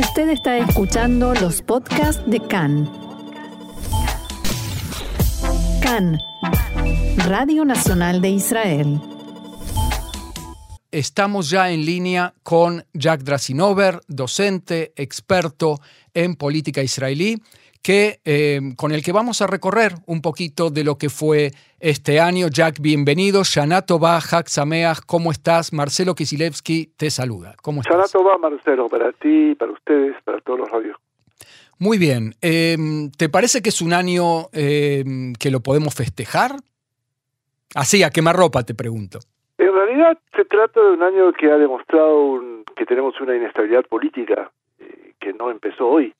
Usted está escuchando los podcasts de CAN. CAN, Radio Nacional de Israel. Estamos ya en línea con Jack Drasinover, docente, experto en política israelí, que, eh, con el que vamos a recorrer un poquito de lo que fue este año. Jack, bienvenido. Shana Tova, Hak Sameach, ¿cómo estás? Marcelo Kisilevsky te saluda. ¿Cómo estás? Marcelo, para ti, para ustedes, para todos los radios. Muy bien. Em, ¿Te parece que es un año em, que lo podemos festejar? Así, a quemarropa, te pregunto. En realidad se trata de un año que ha demostrado que tenemos una inestabilidad política eh, que no empezó hoy.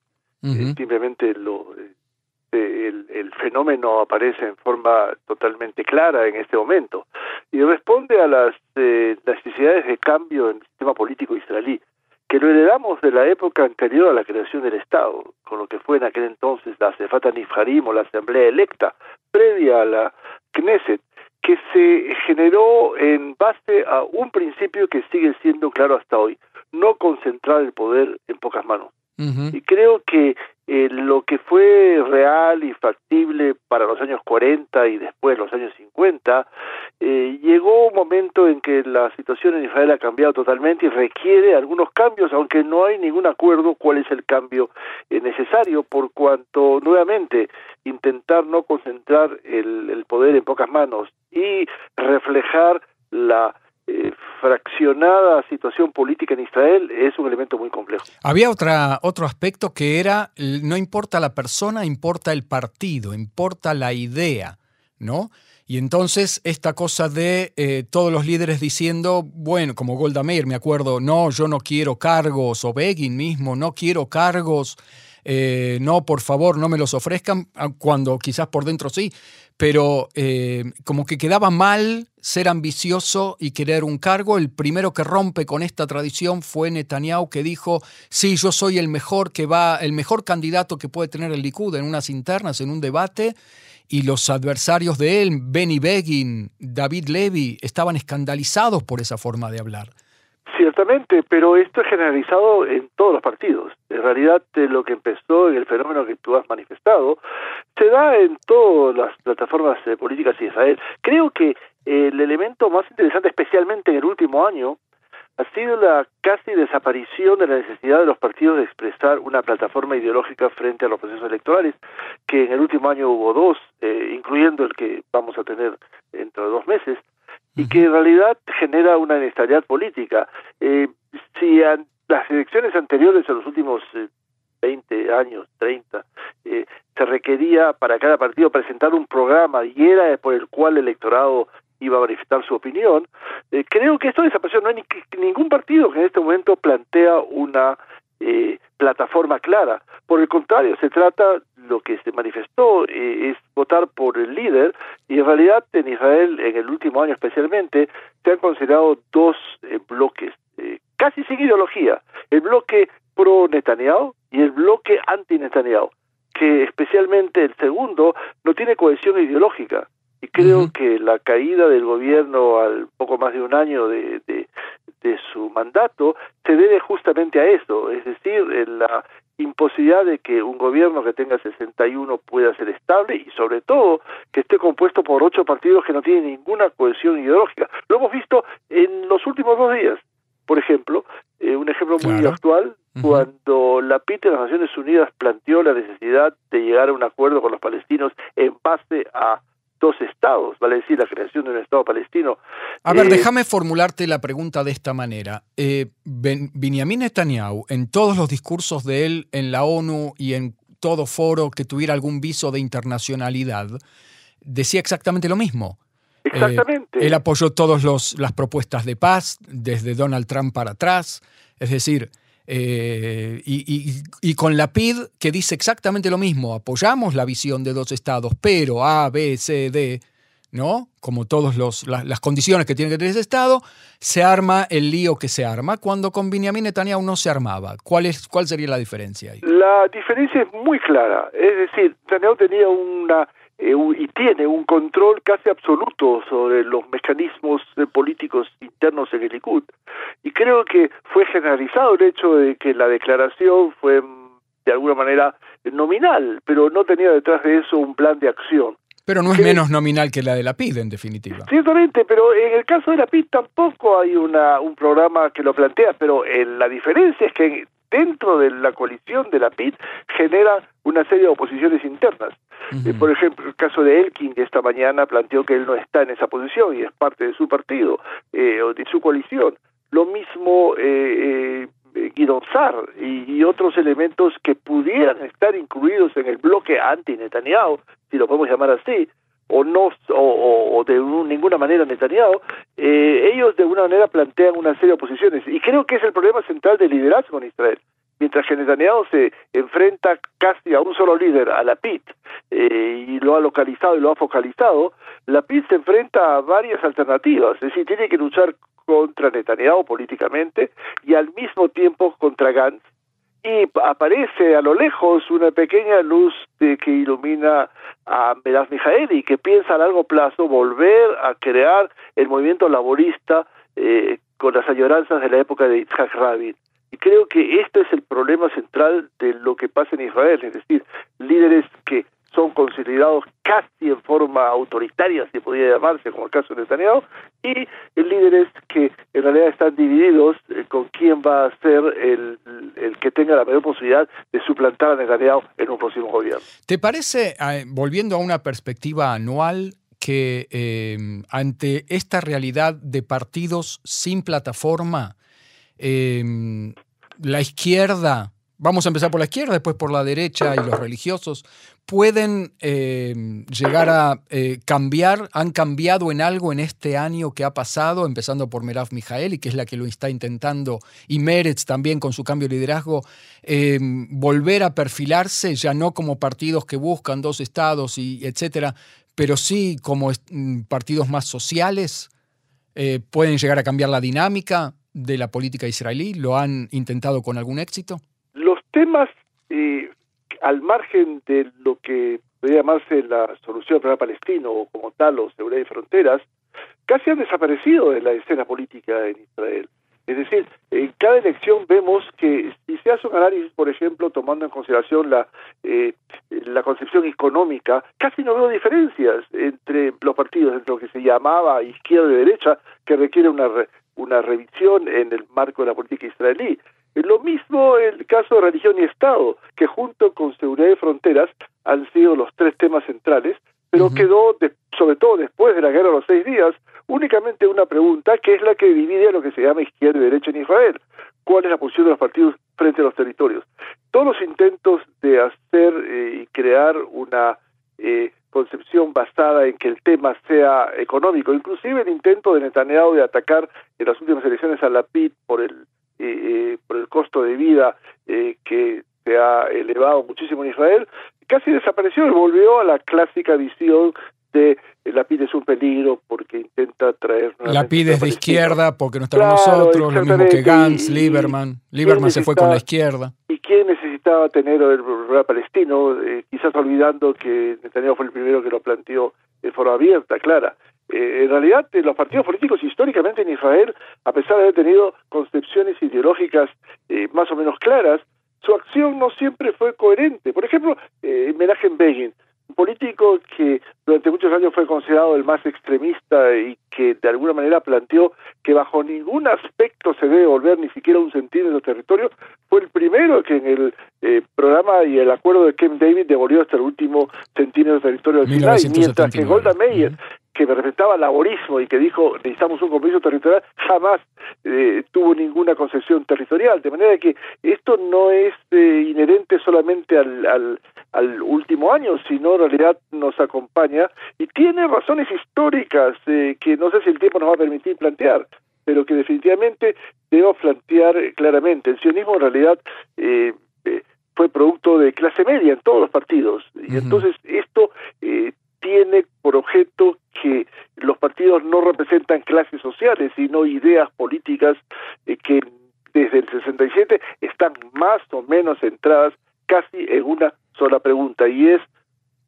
Eh, simplemente lo, eh, el, el, fenómeno aparece en forma totalmente clara en este momento y responde a las necesidades de cambio en el sistema político israelí que lo heredamos de la época anterior a la creación del Estado, con lo que fue en aquel entonces la Sefata Nifharim o la Asamblea electa, previa a la Knesset, que se generó en base a un principio que sigue siendo claro hasta hoy, no concentrar el poder en pocas manos. Y creo que eh, lo que fue real y factible para los años 40 y después los años 50, eh, llegó un momento en que la situación en Israel ha cambiado totalmente y requiere algunos cambios, aunque no hay ningún acuerdo cuál es el cambio necesario, por cuanto nuevamente intentar no concentrar el poder en pocas manos y reflejar la eh, fraccionada situación política en Israel es un elemento muy complejo. Había otra, otro aspecto que era, no importa la persona, importa el partido, importa la idea, ¿no? Y entonces esta cosa de eh, todos los líderes diciendo, bueno, como Golda Meir, me acuerdo, no, yo no quiero cargos, o Begin mismo, no quiero cargos, eh, no, por favor, no me los ofrezcan, ah, cuando quizás por dentro sí, pero eh, como que quedaba mal ser ambicioso y querer un cargo. El primero que rompe con esta tradición fue Netanyahu, que dijo, sí, yo soy el mejor que va, el mejor candidato que puede tener el Likud en unas internas, en un debate, y los adversarios de él, Benny Begin, David Levy, estaban escandalizados por esa forma de hablar. Ciertamente, pero esto es generalizado en todos los partidos. En realidad, lo que empezó en el fenómeno que tú has manifestado se da en todas las plataformas políticas de Israel. Creo que el elemento más interesante, especialmente en el último año, ha sido la casi desaparición de la necesidad de los partidos de expresar una plataforma ideológica frente a los procesos electorales, que en el último año hubo dos, eh, incluyendo el que vamos a tener dentro de dos meses, y que en realidad genera una inestabilidad política. Eh, si las elecciones anteriores a los últimos 20 eh, años, 30, eh, se requería para cada partido presentar un programa y era por el cual el electorado iba a manifestar su opinión, eh, creo que esto desapareció. No hay ningún partido que en este momento plantea una eh, plataforma clara. Por el contrario, se trata, lo que se manifestó eh, es votar por el líder y en realidad en Israel, en el último año especialmente, se han considerado dos eh, bloques, casi sin ideología, el bloque pro Netanyahu y el bloque anti Netanyahu, que especialmente el segundo no tiene cohesión ideológica. Y creo que la caída del gobierno al poco más de un año de, de, de su mandato se debe justamente a eso, es decir, la imposibilidad de que un gobierno que tenga 61 pueda ser estable y sobre todo que esté compuesto por ocho partidos que no tienen ninguna cohesión ideológica. Lo hemos visto en los últimos dos días. Por ejemplo, eh, un ejemplo muy actual, cuando la PIT de las Naciones Unidas planteó la necesidad de llegar a un acuerdo con los palestinos en base a dos estados, vale decir, la creación de un Estado palestino. A ver, eh, déjame formularte la pregunta de esta manera. Eh, Benjamin Netanyahu, en todos los discursos de él en la ONU y en todo foro que tuviera algún viso de internacionalidad, decía exactamente lo mismo. Eh, exactamente. él apoyó todas las propuestas de paz, desde Donald Trump para atrás. Es decir, eh, y, con la PID que dice exactamente lo mismo, apoyamos la visión de dos estados, pero A, B, C, D, ¿no? Como todas las condiciones que tiene que tener ese estado, se arma el lío que se arma, cuando con Benjamin Netanyahu no se armaba. ¿Cuál, es, ¿Cuál sería la diferencia ahí? La diferencia es muy clara, es decir, Netanyahu tenía una y tiene un control casi absoluto sobre los mecanismos políticos internos en el Likud. Y creo que fue generalizado el hecho de que la declaración fue mm, de alguna manera nominal, pero no tenía detrás de eso un plan de acción. Pero no es menos nominal que la de la PID, en definitiva. Ciertamente, pero en el caso de la PID tampoco hay una, un programa que lo plantea, pero la diferencia es que dentro de la coalición de la PID genera una serie de oposiciones internas. Eh, por ejemplo, el caso de Elkin, que esta mañana planteó que él no está en esa posición y es parte de su partido eh, o de su coalición. Lo mismo eh, eh Guido y, y, otros elementos que pudieran estar incluidos en el bloque anti-Netanyahu, si lo podemos llamar así, o no o, de ninguna manera Netanyahu, eh, ellos de alguna manera plantean una serie de oposiciones y creo que es el problema central del liderazgo en Israel. Mientras que Netanyahu se enfrenta casi a un solo líder, a la PIT, eh, y lo ha localizado y lo ha focalizado, la PIT se enfrenta a varias alternativas, es decir, tiene que luchar contra Netanyahu políticamente y al mismo tiempo contra Gantz, y aparece a lo lejos una pequeña luz de que ilumina a Meraz Mijaeli, que piensa a largo plazo volver a crear el movimiento laborista eh, con las añoranzas de la época de Yitzhak Rabin. Y creo que este es el problema central de lo que pasa en Israel, es decir, líderes que son considerados casi en forma autoritaria, si podría llamarse, como el caso de Netanyahu, y líderes que en realidad están divididos eh, con quién va a ser el, el, que tenga la mayor posibilidad de suplantar a Netanyahu en un próximo gobierno. ¿Te parece, eh, volviendo a una perspectiva anual, que eh, ante esta realidad de partidos sin plataforma, la izquierda vamos a empezar por la izquierda, después por la derecha y los religiosos, pueden eh, llegar a eh, cambiar, han cambiado en algo en este año que ha pasado, empezando por Merav Mijaeli, que es la que lo está intentando, y Meretz también con su cambio de liderazgo, eh, volver a perfilarse, ya no como partidos que buscan dos estados y etcétera, pero sí como mm, partidos más sociales, pueden llegar a cambiar la dinámica de la política israelí, ¿lo han intentado con algún éxito? Temas eh, al margen de lo que podría llamarse la solución del problema palestino o como tal o seguridad y fronteras, casi han desaparecido de la escena política en Israel. Es decir, en cada elección vemos que si se hace un análisis, por ejemplo, tomando en consideración la, eh, la concepción económica, casi no veo diferencias entre los partidos, entre lo que se llamaba izquierda y derecha, que requiere una, una revisión en el marco de la política israelí. Lo mismo el caso de religión y Estado, que junto con seguridad y fronteras han sido los tres temas centrales, pero quedó, sobre todo después de la guerra de los seis días, únicamente una pregunta que es la que divide a lo que se llama izquierda y derecha en Israel. ¿Cuál es la posición de los partidos frente a los territorios? Todos los intentos de hacer eh, y crear una eh, concepción basada en que el tema sea económico, inclusive el intento de Netanyahu de atacar en las últimas elecciones a la PIT por el eh, por el costo de vida eh, que se ha elevado muchísimo en Israel, casi desapareció y volvió a la clásica visión de eh, la PID es un peligro porque intenta traer... La PID es de izquierda porque no está con nosotros, lo mismo que Gantz, Lieberman. Lieberman se fue con la izquierda. ¿Y quién necesitaba tener el problema palestino? quizás olvidando que Netanyahu fue el primero que lo planteó de forma abierta, clara. Eh, en realidad, eh, los partidos políticos históricamente en Israel, a pesar de haber tenido concepciones ideológicas eh, más o menos claras, su acción no siempre fue coherente. Por ejemplo, eh, Menachem Begin, un político que durante muchos años fue considerado el más extremista y que de alguna manera planteó que bajo ningún aspecto se debe volver ni siquiera un centímetro de territorio, fue el primero que en el eh, programa y el acuerdo de Ken David devolvió hasta el último centímetro de territorio del Sinai, mientras que Golda Meir, que representaba laborismo y que dijo necesitamos un compromiso territorial, jamás eh, tuvo ninguna concesión territorial. De manera que esto no es eh, inherente solamente al, al, al, último año, sino en realidad nos acompaña y tiene razones históricas eh, que no sé si el tiempo nos va a permitir plantear pero que definitivamente debo plantear claramente. El sionismo en realidad eh, fue producto de clase media en todos los partidos. Y entonces esto eh, tiene por objeto que los partidos no representan clases sociales, sino ideas políticas eh, que desde el 67 están más o menos centradas casi en una sola pregunta, y es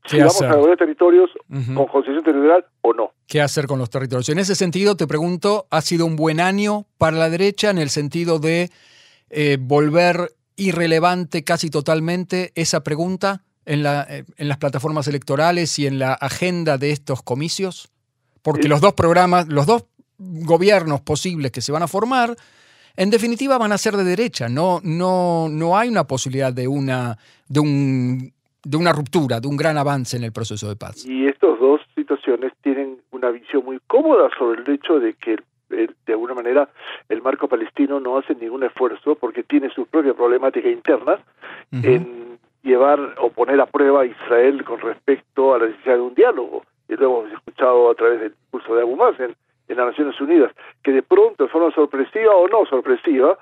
si vamos a devolver territorios con concesión territorial o no. ¿Qué hacer con los territorios? En ese sentido, te pregunto, ¿ha sido un buen año para la derecha en el sentido de eh, volver irrelevante casi totalmente esa pregunta en, la, eh, en las plataformas electorales y en la agenda de estos comicios? Porque los dos programas, los dos gobiernos posibles que se van a formar, en definitiva van a ser de derecha. No, no, no hay una posibilidad de una, de, un, de una ruptura, de un gran avance en el proceso de paz. Y estas dos situaciones tienen una visión muy cómoda sobre el hecho de que de alguna manera el marco palestino no hace ningún esfuerzo porque tiene su propia problemática interna en llevar o poner a prueba a Israel con respecto a la necesidad de un diálogo. Y lo hemos escuchado a través del discurso de Abu Mazen en las Naciones Unidas, que de pronto, de forma sorpresiva o no sorpresiva,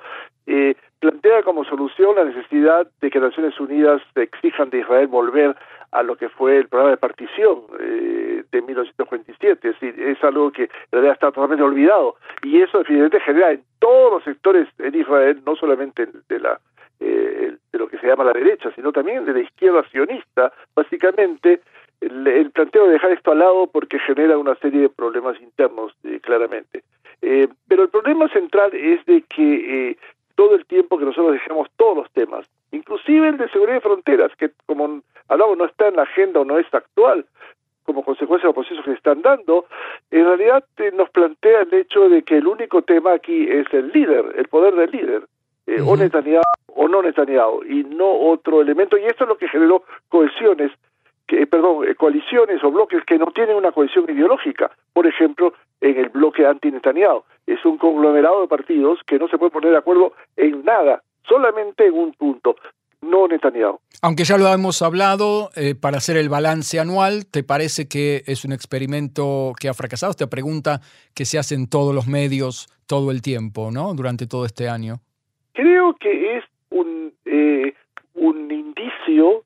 eh, plantea como solución la necesidad de que las Naciones Unidas exijan de Israel volver a lo que fue el programa de partición eh, de 1947. Es decir, es algo que en realidad está totalmente olvidado. Y eso definitivamente genera en todos los sectores en Israel, no solamente de la eh, de lo que se llama la derecha, sino también de la izquierda sionista, básicamente el, planteo de dejar esto al lado porque genera una serie de problemas internos, eh, claramente. Eh, pero el problema central es de que eh, todo el tiempo que nosotros dejamos todos los temas, inclusive el de seguridad de fronteras, que como hablamos no está en la agenda o no es actual, como consecuencia de los procesos que se están dando, en realidad nos plantea el hecho de que el único tema aquí es el líder, el poder del líder, o Netanyahu o no Netanyahu, y no otro elemento, y esto es lo que generó cohesiones perdón, eh, coaliciones o bloques que no tienen una cohesión ideológica. Por ejemplo, en el bloque anti-Netanyahu. Es un conglomerado de partidos que no se puede poner de acuerdo en nada, solamente en un punto, no Netanyahu. Aunque ya lo hemos hablado, eh, para hacer el balance anual, ¿te parece que es un experimento que ha fracasado? Esta pregunta que se hace en todos los medios todo el tiempo, ¿no? Durante todo este año. Creo que es un, eh, un indicio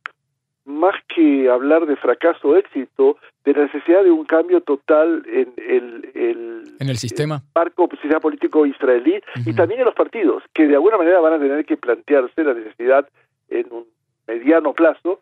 más que hablar de fracaso o éxito, de la necesidad de un cambio total en el, ¿En el sistema. marco sistema político israelí y también en los partidos, que de alguna manera van a tener que plantearse la necesidad en un mediano plazo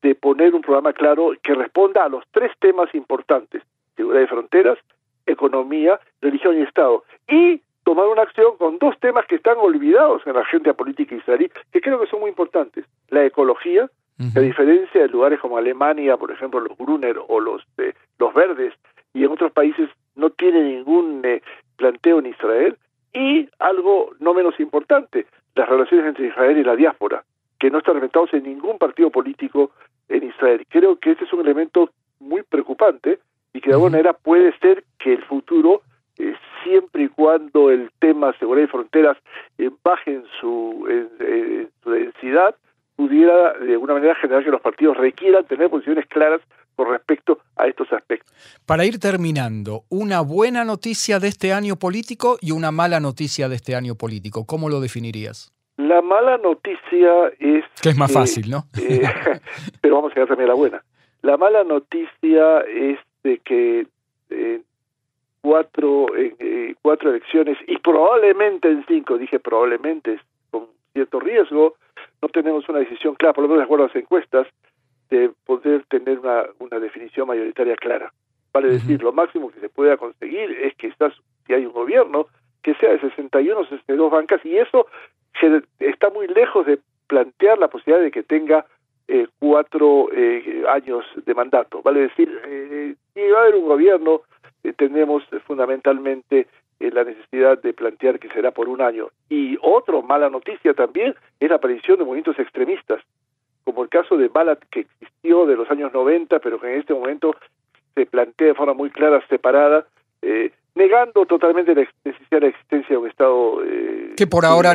de poner un programa claro que responda a los tres temas importantes, seguridad de fronteras, economía, religión y Estado, y tomar una acción con dos temas que están olvidados en la agenda política israelí, que creo que son muy importantes, la ecología, a diferencia de lugares como Alemania, por ejemplo, los Brunner o los, eh, los Verdes, y en otros países no tiene ningún eh, planteo en Israel, y algo no menos importante, las relaciones entre Israel y la diáspora, que no están representados en ningún partido político en Israel. Creo que este es un elemento muy preocupante y que de alguna manera puede ser que el futuro, eh, siempre y cuando el tema seguridad y fronteras baje en su, en su densidad, pudiera de alguna manera generar que los partidos requieran tener posiciones claras con respecto a estos aspectos. Para ir terminando, una buena noticia de este año político y una mala noticia de este año político, ¿cómo lo definirías? La mala noticia es... Que es más fácil, ¿no? Eh, pero vamos a quedar también la buena. La mala noticia es de que eh, cuatro, eh, cuatro elecciones y probablemente en cinco, dije probablemente con cierto riesgo, no tenemos una decisión clara, por lo menos de acuerdo a las encuestas, de poder tener una, una definición mayoritaria clara. Vale decir, lo máximo que se pueda conseguir es que estás, si hay un gobierno, que sea de 61 62 bancas, y eso está muy lejos de plantear la posibilidad de que tenga eh, cuatro eh, años de mandato. Vale decir, eh, si va a haber un gobierno, tenemos fundamentalmente eh, la necesidad de plantear que será por un año. Y otra mala noticia también es la aparición de movimientos extremistas, como el caso de Balat que existió de los años 90, pero que en este momento se plantea de forma muy clara, separada, eh, negando totalmente la existencia de un Estado eh, que por ahora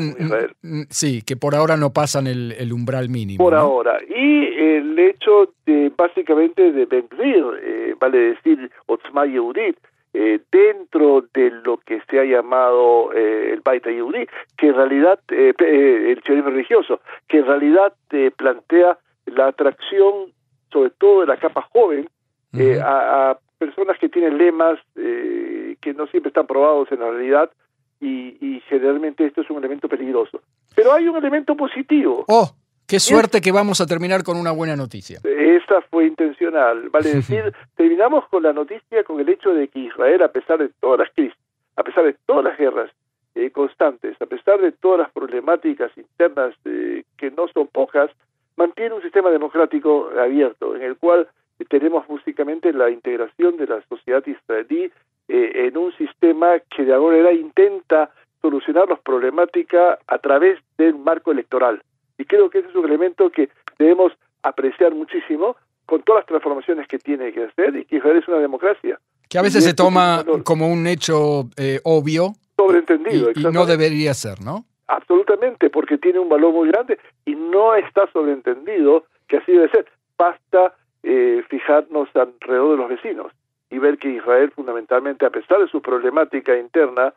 sí que por ahora no pasan el, el umbral mínimo por ahora. Y el hecho de básicamente de Ben eh, vale decir Otzma Yehudit eh, dentro de lo que se ha llamado eh, el Baita Yehudi, que en realidad, eh, el sionismo religioso, que en realidad plantea la atracción, sobre todo de la capa joven, a, personas que tienen lemas que no siempre están probados en la realidad y, y, generalmente esto es un elemento peligroso. Pero hay un elemento positivo. Oh, qué suerte que vamos a terminar con una buena noticia. Es esa fue intencional. Vale decir, terminamos con la noticia con el hecho de que Israel, a pesar de todas las crisis, a pesar de todas las guerras eh, constantes, a pesar de todas las problemáticas internas eh, que no son pocas, mantiene un sistema democrático abierto, en el cual tenemos básicamente la integración de la sociedad israelí eh, en un sistema que de alguna manera intenta solucionar las problemáticas a través del marco electoral. Y creo que ese es un elemento que debemos apreciar muchísimo con todas las transformaciones que tiene que hacer y que Israel es una democracia. Que a veces se toma como un hecho eh, obvio. Sobreentendido. Y, y no debería ser, ¿no? Absolutamente, porque tiene un valor muy grande y no está sobreentendido que así debe ser. Basta eh, fijarnos alrededor de los vecinos y ver que Israel fundamentalmente, a pesar de su problemática interna,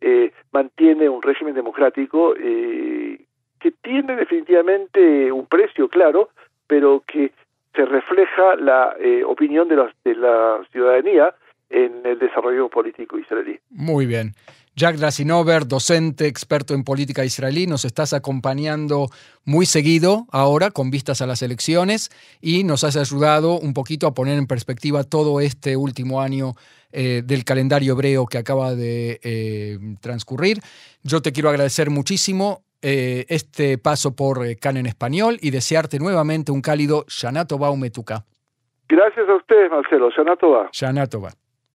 eh, mantiene un régimen democrático eh, que tiene definitivamente un precio, claro, pero que se refleja la eh, opinión de, de la ciudadanía en el desarrollo político israelí. Muy bien. Jack Drasinover, docente, experto en política israelí, nos estás acompañando muy seguido ahora con vistas a las elecciones y nos has ayudado un poquito a poner en perspectiva todo este último año eh, del calendario hebreo que acaba de eh, transcurrir. Yo te quiero agradecer muchísimo eh, este paso por CAN en español y desearte nuevamente un cálido Shana Tova Umetuka. Gracias a ustedes, Marcelo. Shana Tova. Shana Tova.